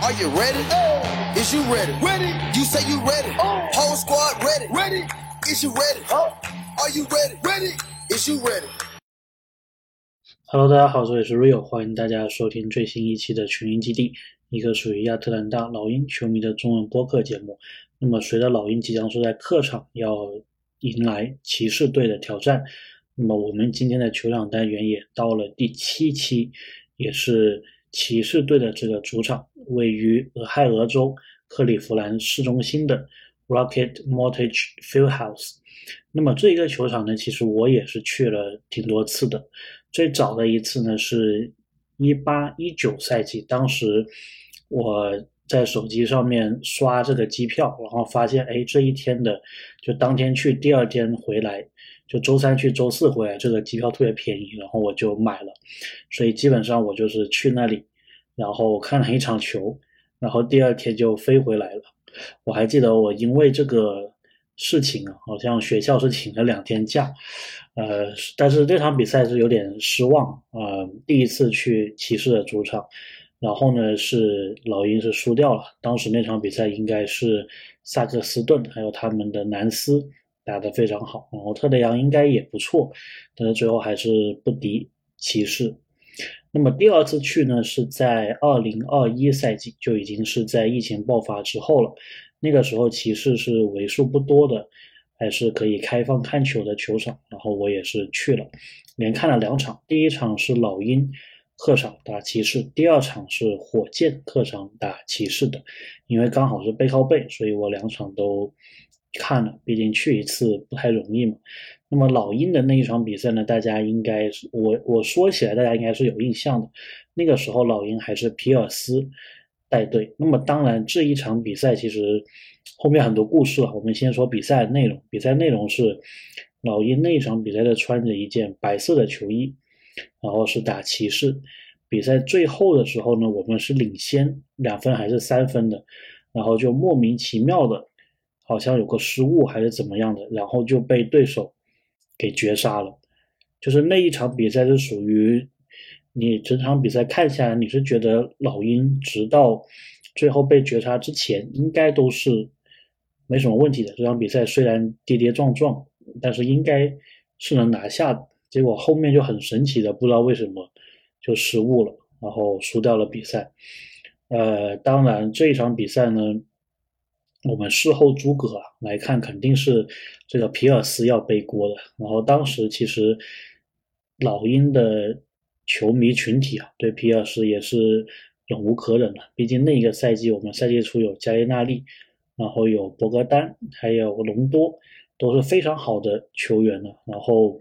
Are you ready? Oh. Is you ready? Ready. You say you ready. Oh. Whole squad ready. Ready. Is you ready? Oh. Are you ready? Ready. Is you ready? Hello，大家好，这里是 Rio，欢迎大家收听最新一期的群英基地，一个属于亚特兰大老鹰球迷的中文播客节目。那么，随着老鹰即将是在客场要迎来骑士队的挑战，那么我们今天的球场单元也到了第七期，也是骑士队的这个主场，位于俄亥俄州克利夫兰市中心的 Rocket Mortgage Fieldhouse。那么这一个球场呢，其实我也是去了挺多次的。最早的一次呢，是一八一九赛季，当时我在手机上面刷这个机票，然后发现，哎，这一天的就当天去，第二天回来，就周三去，周四回来，这个机票特别便宜，然后我就买了。所以基本上我就是去那里，然后看了一场球，然后第二天就飞回来了。我还记得我因为这个事情啊，好像学校是请了两天假。呃，但是这场比赛是有点失望啊，第一次去骑士的主场，然后呢是老鹰是输掉了。当时那场比赛应该是萨克斯顿还有他们的南斯打得非常好，然后特雷杨应该也不错，但是最后还是不敌骑士。那么第二次去呢是在二零二一赛季，就已经是在疫情爆发之后了。那个时候骑士是为数不多的。还是可以开放看球的球场，然后我也是去了，连看了两场。第一场是老鹰客场打骑士，第二场是火箭客场打骑士的。因为刚好是背靠背，所以我两场都看了。毕竟去一次不太容易嘛。那么老鹰的那一场比赛呢，大家应该是我我说起来，大家应该是有印象的。那个时候老鹰还是皮尔斯带队。那么当然这一场比赛其实。后面很多故事啊，我们先说比赛的内容。比赛内容是老鹰那一场比赛的穿着一件白色的球衣，然后是打骑士。比赛最后的时候呢，我们是领先两分还是三分的，然后就莫名其妙的，好像有个失误还是怎么样的，然后就被对手给绝杀了。就是那一场比赛是属于你整场比赛看下来，你是觉得老鹰直到最后被绝杀之前，应该都是。没什么问题的。这场比赛虽然跌跌撞撞，但是应该是能拿下。结果后面就很神奇的，不知道为什么就失误了，然后输掉了比赛。呃，当然这一场比赛呢，我们事后诸葛啊来看，肯定是这个皮尔斯要背锅的。然后当时其实老鹰的球迷群体啊，对皮尔斯也是忍无可忍了。毕竟那个赛季我们赛季初有加利纳利。然后有博格丹，还有隆多，都是非常好的球员了。然后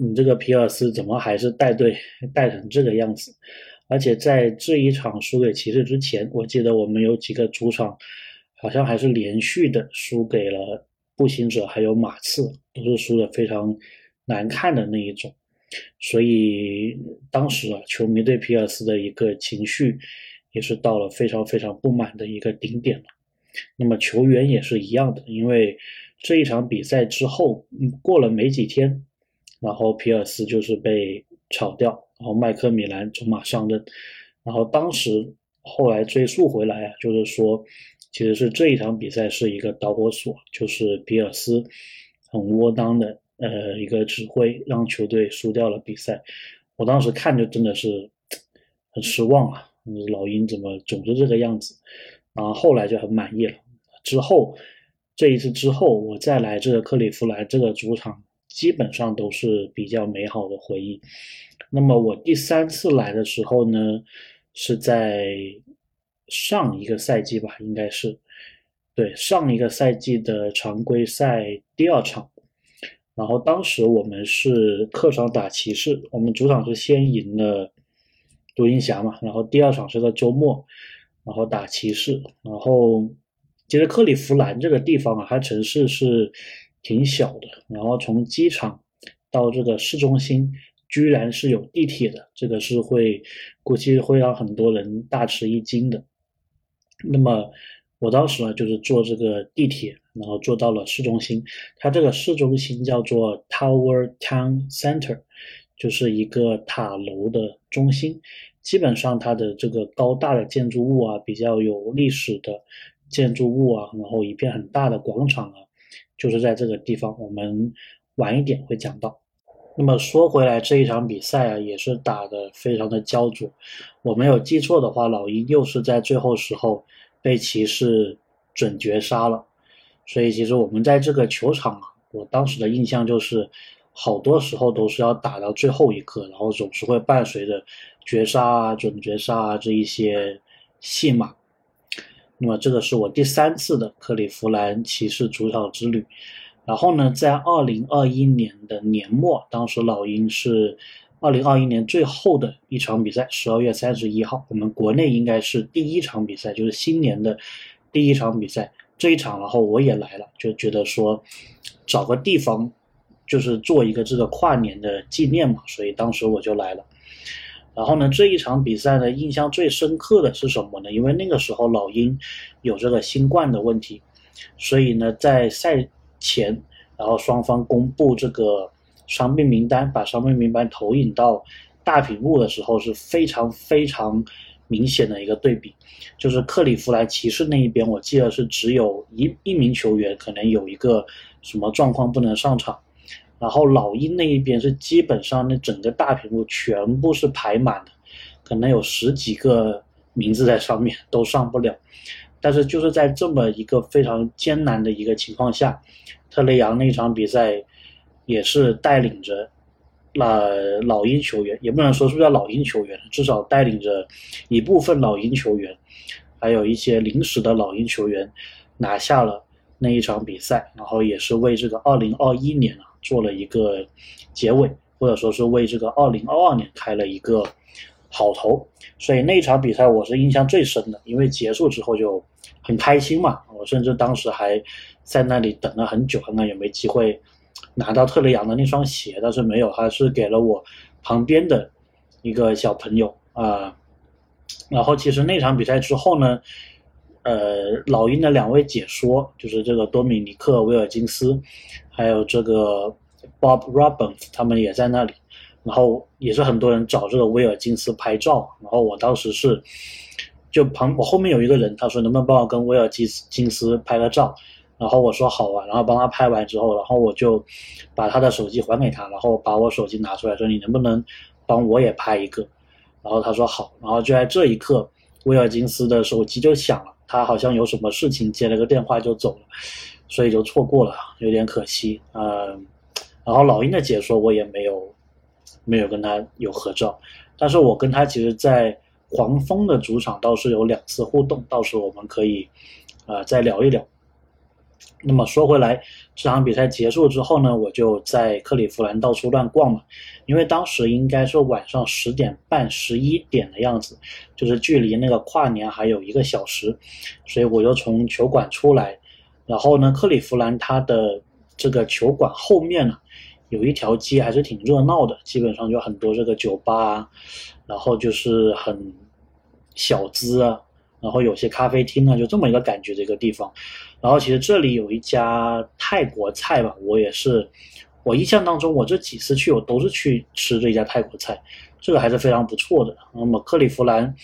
你这个皮尔斯怎么还是带队带成这个样子？而且在这一场输给骑士之前，我记得我们有几个主场好像还是连续的输给了步行者，还有马刺，都是输的非常难看的那一种。所以当时啊，球迷对皮尔斯的一个情绪也是到了非常非常不满的一个顶点了。那么球员也是一样的，因为这一场比赛之后，过了没几天，然后皮尔斯就是被炒掉，然后麦克米兰走马上任，然后当时后来追溯回来啊，就是说，其实是这一场比赛是一个导火索，就是比尔斯很窝囊的呃一个指挥，让球队输掉了比赛。我当时看着真的是很失望啊，老鹰怎么总是这个样子？然后后来就很满意了。之后这一次之后，我再来这个克利夫兰这个主场，基本上都是比较美好的回忆。那么我第三次来的时候呢，是在上一个赛季吧，应该是对上一个赛季的常规赛第二场。然后当时我们是客场打骑士，我们主场是先赢了独行侠嘛，然后第二场是在周末。然后打骑士，然后其实克利夫兰这个地方啊，它城市是挺小的，然后从机场到这个市中心居然是有地铁的，这个是会估计会让很多人大吃一惊的。那么我当时呢就是坐这个地铁，然后坐到了市中心，它这个市中心叫做 Tower Town Center，就是一个塔楼的中心。基本上它的这个高大的建筑物啊，比较有历史的建筑物啊，然后一片很大的广场啊，就是在这个地方。我们晚一点会讲到。那么说回来，这一场比赛啊，也是打得非常的焦灼。我没有记错的话，老鹰又是在最后时候被骑士准绝杀了。所以其实我们在这个球场啊，我当时的印象就是，好多时候都是要打到最后一刻，然后总是会伴随着绝杀啊、准绝杀啊这一些戏码。那么这个是我第三次的克利夫兰骑士主场之旅。然后呢，在二零二一年的年末，当时老鹰是二零二一年最后的一场比赛，十二月三十一号，我们国内应该是第一场比赛，就是新年的第一场比赛。这一场，然后我也来了，就觉得说找个地方，就是做一个这个跨年的纪念嘛，所以当时我就来了。然后呢，这一场比赛呢，印象最深刻的是什么呢？因为那个时候老鹰有这个新冠的问题，所以呢，在赛。前，然后双方公布这个伤病名单，把伤病名单投影到大屏幕的时候，是非常非常明显的一个对比。就是克里夫兰骑士那一边，我记得是只有一一名球员可能有一个什么状况不能上场，然后老鹰那一边是基本上那整个大屏幕全部是排满的，可能有十几个名字在上面都上不了。但是就是在这么一个非常艰难的一个情况下，特雷杨那场比赛也是带领着那老鹰球员，也不能说是叫老鹰球员，至少带领着一部分老鹰球员，还有一些临时的老鹰球员拿下了那一场比赛，然后也是为这个2021年啊做了一个结尾，或者说是为这个2022年开了一个。好投，所以那场比赛我是印象最深的，因为结束之后就很开心嘛。我甚至当时还在那里等了很久，看看有没机会拿到特雷杨的那双鞋，但是没有，还是给了我旁边的一个小朋友啊。然后其实那场比赛之后呢，呃，老鹰的两位解说，就是这个多米尼克威尔金斯，还有这个 Bob Robbins，他们也在那里。然后也是很多人找这个威尔金斯拍照，然后我当时是，就旁我后面有一个人，他说能不能帮我跟威尔金斯金斯拍个照，然后我说好啊，然后帮他拍完之后，然后我就把他的手机还给他，然后把我手机拿出来说你能不能帮我也拍一个，然后他说好，然后就在这一刻，威尔金斯的手机就响了，他好像有什么事情接了个电话就走了，所以就错过了，有点可惜，嗯，然后老鹰的解说我也没有。没有跟他有合照，但是我跟他其实，在黄蜂的主场倒是有两次互动，到时候我们可以，呃，再聊一聊。那么说回来，这场比赛结束之后呢，我就在克利夫兰到处乱逛嘛，因为当时应该是晚上十点半、十一点的样子，就是距离那个跨年还有一个小时，所以我就从球馆出来，然后呢，克利夫兰它的这个球馆后面呢。有一条街还是挺热闹的，基本上就很多这个酒吧，然后就是很小资啊，然后有些咖啡厅啊，就这么一个感觉的一个地方。然后其实这里有一家泰国菜吧，我也是，我印象当中我这几次去我都是去吃这家泰国菜，这个还是非常不错的。那么克利夫兰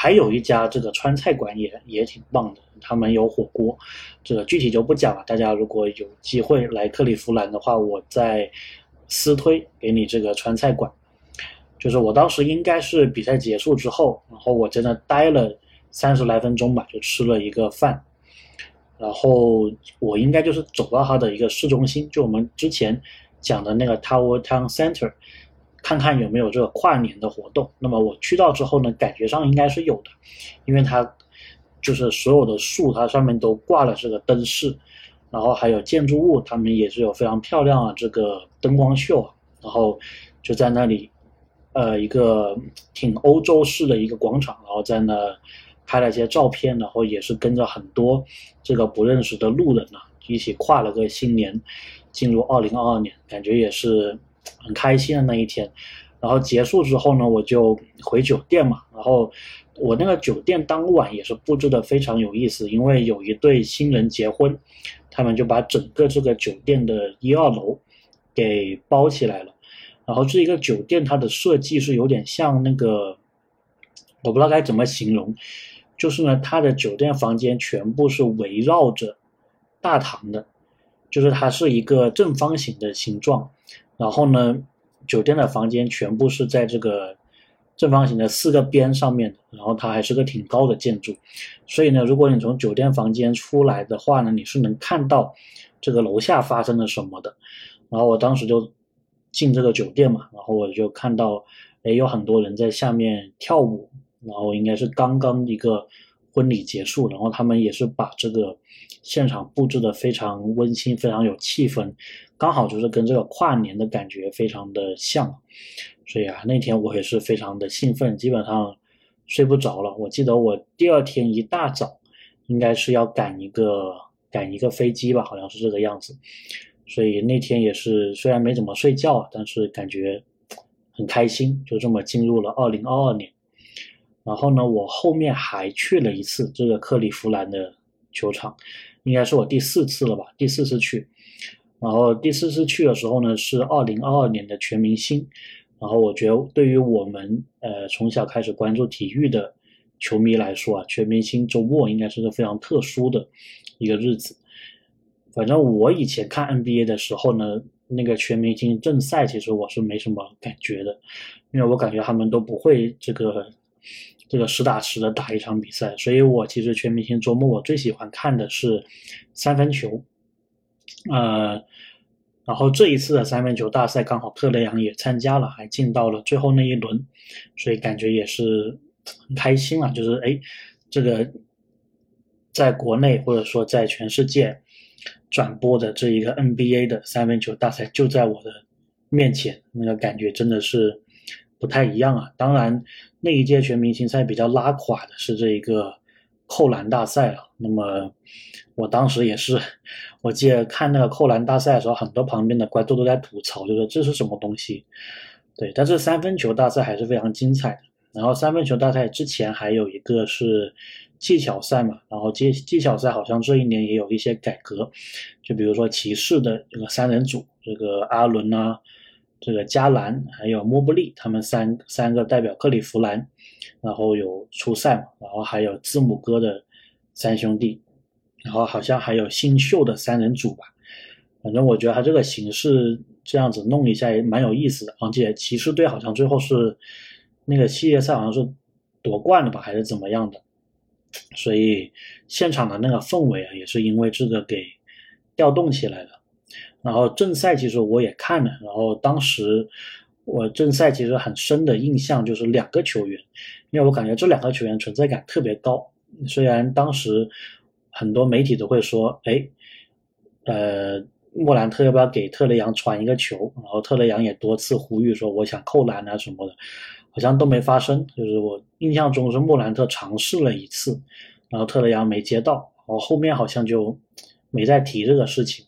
还有一家这个川菜馆也也挺棒的。他们有火锅，这个具体就不讲了。大家如果有机会来克利夫兰的话，我再私推给你这个川菜馆。就是我当时应该是比赛结束之后，然后我在那待了三十来分钟吧，就吃了一个饭。然后我应该就是走到它的一个市中心，就我们之前讲的那个 Tower Town Center，看看有没有这个跨年的活动。那么我去到之后呢，感觉上应该是有的，因为它。就是所有的树，它上面都挂了这个灯饰，然后还有建筑物，他们也是有非常漂亮的这个灯光秀，然后就在那里，呃，一个挺欧洲式的一个广场，然后在那拍了一些照片，然后也是跟着很多这个不认识的路人呢，一起跨了个新年，进入二零二二年，感觉也是很开心的那一天。然后结束之后呢，我就回酒店嘛，然后。我那个酒店当晚也是布置的非常有意思，因为有一对新人结婚，他们就把整个这个酒店的一二楼给包起来了。然后这一个酒店它的设计是有点像那个我不知道该怎么形容，就是呢，它的酒店房间全部是围绕着大堂的，就是它是一个正方形的形状，然后呢，酒店的房间全部是在这个。正方形的四个边上面，然后它还是个挺高的建筑，所以呢，如果你从酒店房间出来的话呢，你是能看到这个楼下发生了什么的。然后我当时就进这个酒店嘛，然后我就看到，哎，有很多人在下面跳舞，然后应该是刚刚一个婚礼结束，然后他们也是把这个现场布置的非常温馨，非常有气氛，刚好就是跟这个跨年的感觉非常的像。所以啊，那天我也是非常的兴奋，基本上睡不着了。我记得我第二天一大早，应该是要赶一个赶一个飞机吧，好像是这个样子。所以那天也是虽然没怎么睡觉，但是感觉很开心，就这么进入了二零二二年。然后呢，我后面还去了一次这个克利夫兰的球场，应该是我第四次了吧，第四次去。然后第四次去的时候呢，是二零二二年的全明星。然后我觉得，对于我们呃从小开始关注体育的球迷来说啊，全明星周末应该是个非常特殊的一个日子。反正我以前看 NBA 的时候呢，那个全明星正赛其实我是没什么感觉的，因为我感觉他们都不会这个这个实打实的打一场比赛。所以我其实全明星周末我最喜欢看的是三分球，呃。然后这一次的三分球大赛刚好特雷杨也参加了，还进到了最后那一轮，所以感觉也是很开心啊！就是哎，这个在国内或者说在全世界转播的这一个 NBA 的三分球大赛就在我的面前，那个感觉真的是不太一样啊！当然，那一届全明星赛比较拉垮的是这一个扣篮大赛了。那么。我当时也是，我记得看那个扣篮大赛的时候，很多旁边的观众都在吐槽，就说这是什么东西。对，但是三分球大赛还是非常精彩的。然后三分球大赛之前还有一个是技巧赛嘛，然后技技巧赛好像这一年也有一些改革，就比如说骑士的这个三人组，这个阿伦啊，这个加兰还有莫布利，他们三三个代表克利夫兰，然后有出赛嘛，然后还有字母哥的三兄弟。然后好像还有新秀的三人组吧，反正我觉得他这个形式这样子弄一下也蛮有意思的。而且骑士队好像最后是那个系列赛好像是夺冠了吧，还是怎么样的？所以现场的那个氛围啊，也是因为这个给调动起来了。然后正赛其实我也看了，然后当时我正赛其实很深的印象就是两个球员，因为我感觉这两个球员存在感特别高，虽然当时。很多媒体都会说，哎，呃，莫兰特要不要给特雷杨传一个球？然后特雷杨也多次呼吁说，我想扣篮啊什么的，好像都没发生。就是我印象中是莫兰特尝试了一次，然后特雷杨没接到，然后后面好像就没再提这个事情。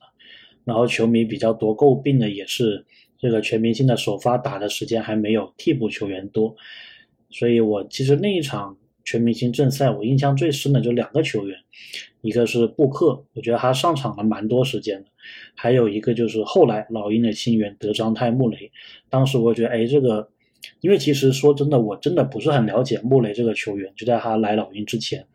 然后球迷比较多诟病的也是这个全明星的首发打的时间还没有替补球员多，所以我其实那一场。全明星正赛，我印象最深的就两个球员，一个是布克，我觉得他上场了蛮多时间的，还有一个就是后来老鹰的新援德章泰·穆雷。当时我觉得，哎，这个，因为其实说真的，我真的不是很了解穆雷这个球员，就在他来老鹰之前，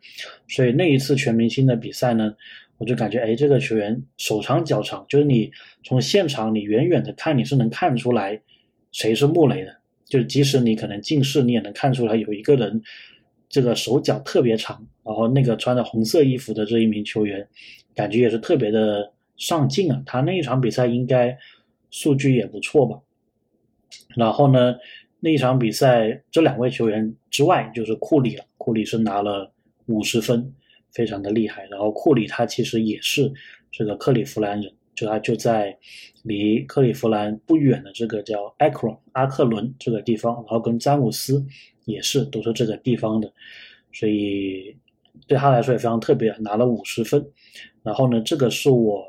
所以那一次全明星的比赛呢，我就感觉，哎，这个球员手长脚长，就是你从现场你远远的看，你是能看出来谁是穆雷的，就是即使你可能近视，你也能看出来有一个人。这个手脚特别长，然后那个穿着红色衣服的这一名球员，感觉也是特别的上进啊。他那一场比赛应该数据也不错吧。然后呢，那一场比赛这两位球员之外，就是库里了。库里是拿了五十分，非常的厉害。然后库里他其实也是这个克利夫兰人，就他就在离克利夫兰不远的这个叫埃克伦阿克伦这个地方，然后跟詹姆斯。也是都是这个地方的，所以对他来说也非常特别，拿了五十分。然后呢，这个是我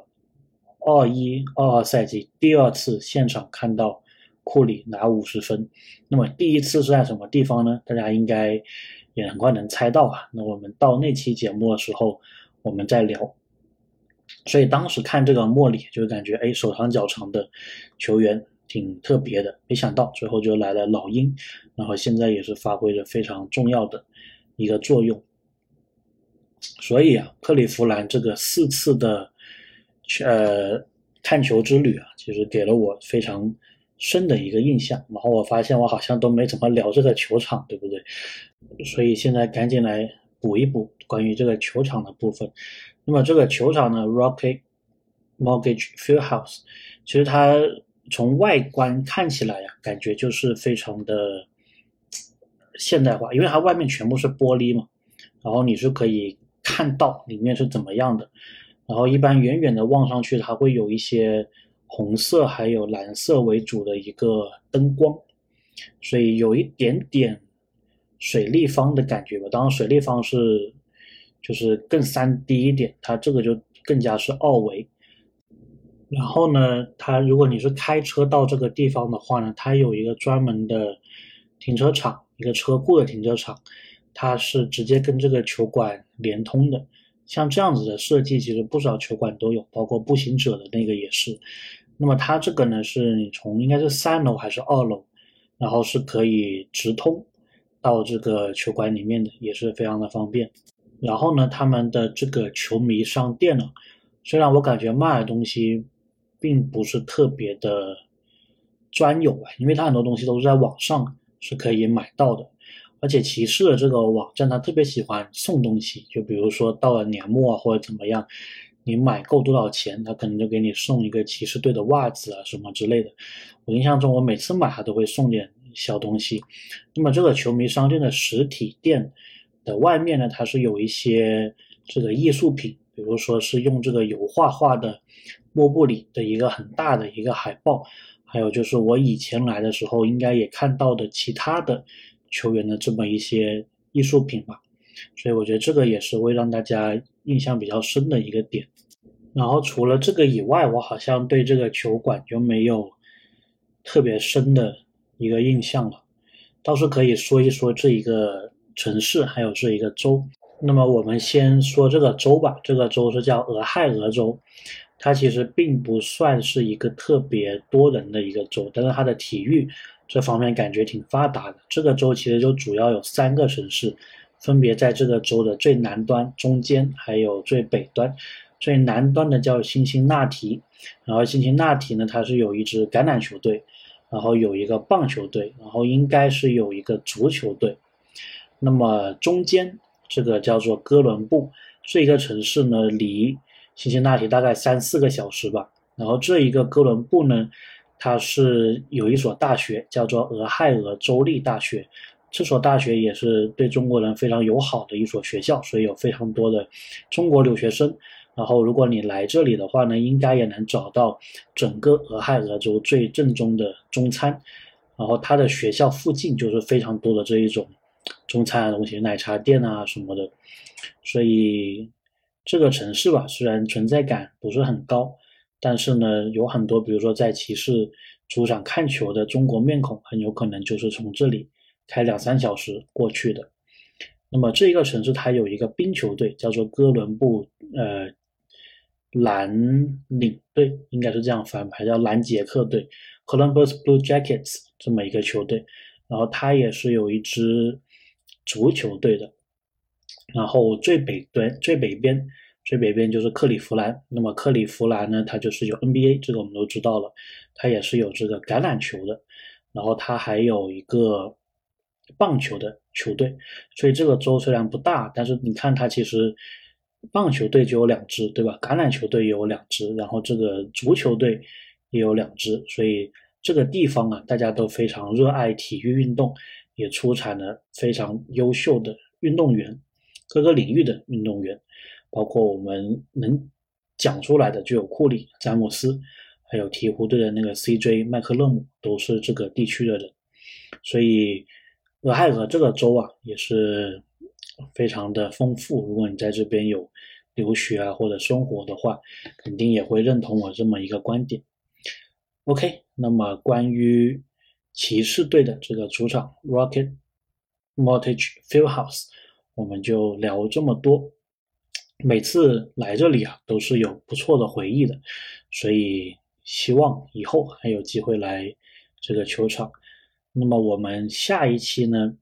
二一二二赛季第二次现场看到库里拿五十分。那么第一次是在什么地方呢？大家应该也很快能猜到啊。那我们到那期节目的时候，我们再聊。所以当时看这个莫里，就感觉哎，手长脚长的球员，挺特别的。没想到最后就来了老鹰，然后现在也是发挥着非常重要的一个作用。所以啊，克利夫兰这个四次的呃看球之旅啊，其实给了我非常深的一个印象。然后我发现我好像都没怎么聊这个球场，对不对？所以现在赶紧来补一补关于这个球场的部分。那么这个球场呢，Rocket Mortgage Fieldhouse，其实它从外观看起来呀，感觉就是非常的现代化，因为它外面全部是玻璃嘛，然后你是可以看到里面是怎么样的。然后一般远远的望上去，它会有一些红色还有蓝色为主的一个灯光，所以有一点点水立方的感觉吧。当然，水立方是。就是更三 D 一点，它这个就更加是二维。然后呢，它如果你是开车到这个地方的话呢，它有一个专门的停车场，一个车库的停车场，它是直接跟这个球馆连通的。像这样子的设计，其实不少球馆都有，包括步行者的那个也是。那么它这个呢，是你从应该是三楼还是二楼，然后是可以直通到这个球馆里面的，也是非常的方便。然后呢，他们的这个球迷商店呢，虽然我感觉卖的东西并不是特别的专有吧，因为它很多东西都是在网上是可以买到的，而且骑士的这个网站它特别喜欢送东西，就比如说到了年末啊或者怎么样，你买够多少钱，他可能就给你送一个骑士队的袜子啊什么之类的。我印象中，我每次买他都会送点小东西。那么这个球迷商店的实体店。的外面呢，它是有一些这个艺术品，比如说是用这个油画画的莫布里的一个很大的一个海报，还有就是我以前来的时候应该也看到的其他的球员的这么一些艺术品吧，所以我觉得这个也是会让大家印象比较深的一个点。然后除了这个以外，我好像对这个球馆就没有特别深的一个印象了，倒是可以说一说这一个。城市还有这一个州，那么我们先说这个州吧。这个州是叫俄亥俄州，它其实并不算是一个特别多人的一个州，但是它的体育这方面感觉挺发达的。这个州其实就主要有三个城市，分别在这个州的最南端、中间还有最北端。最南端的叫辛辛那提，然后辛辛那提呢，它是有一支橄榄球队，然后有一个棒球队，然后应该是有一个足球队。那么中间这个叫做哥伦布，这一个城市呢，离辛辛那提大概三四个小时吧。然后这一个哥伦布呢，它是有一所大学，叫做俄亥俄州立大学。这所大学也是对中国人非常友好的一所学校，所以有非常多的中国留学生。然后如果你来这里的话呢，应该也能找到整个俄亥俄州最正宗的中餐。然后它的学校附近就是非常多的这一种。中餐的东西，奶茶店啊什么的，所以这个城市吧，虽然存在感不是很高，但是呢，有很多，比如说在骑士主场看球的中国面孔，很有可能就是从这里开两三小时过去的。那么这一个城市它有一个冰球队，叫做哥伦布呃蓝领队，应该是这样翻牌，叫蓝杰克队 （Columbus Blue Jackets） 这么一个球队，然后它也是有一支。足球队的，然后最北端、最北边、最北边就是克利夫兰。那么克利夫兰呢，它就是有 NBA，这个我们都知道了。它也是有这个橄榄球的，然后它还有一个棒球的球队。所以这个州虽然不大，但是你看它其实棒球队就有两支，对吧？橄榄球队也有两支，然后这个足球队也有两支。所以这个地方啊，大家都非常热爱体育运动。也出产了非常优秀的运动员，各个领域的运动员，包括我们能讲出来的就有库里、詹姆斯，还有鹈鹕队的那个 CJ 麦克勒姆，都是这个地区的人。所以，俄亥俄这个州啊，也是非常的丰富。如果你在这边有留学啊或者生活的话，肯定也会认同我这么一个观点。OK，那么关于。骑士队的这个主场 Rocket Mortgage Fieldhouse，我们就聊这么多。每次来这里啊，都是有不错的回忆的，所以希望以后还有机会来这个球场。那么我们下一期呢，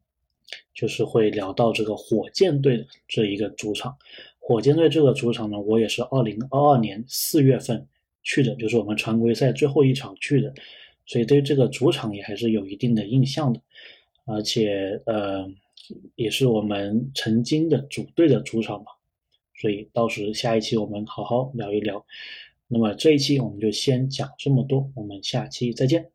就是会聊到这个火箭队的这一个主场。火箭队这个主场呢，我也是二零二二年四月份去的，就是我们常规赛最后一场去的，所以对这个主场也还是有一定的印象的。而且呃，也是我们曾经的主队的主场嘛，所以到时下一期我们好好聊一聊。那么这一期我们就先讲这么多，我们下期再见。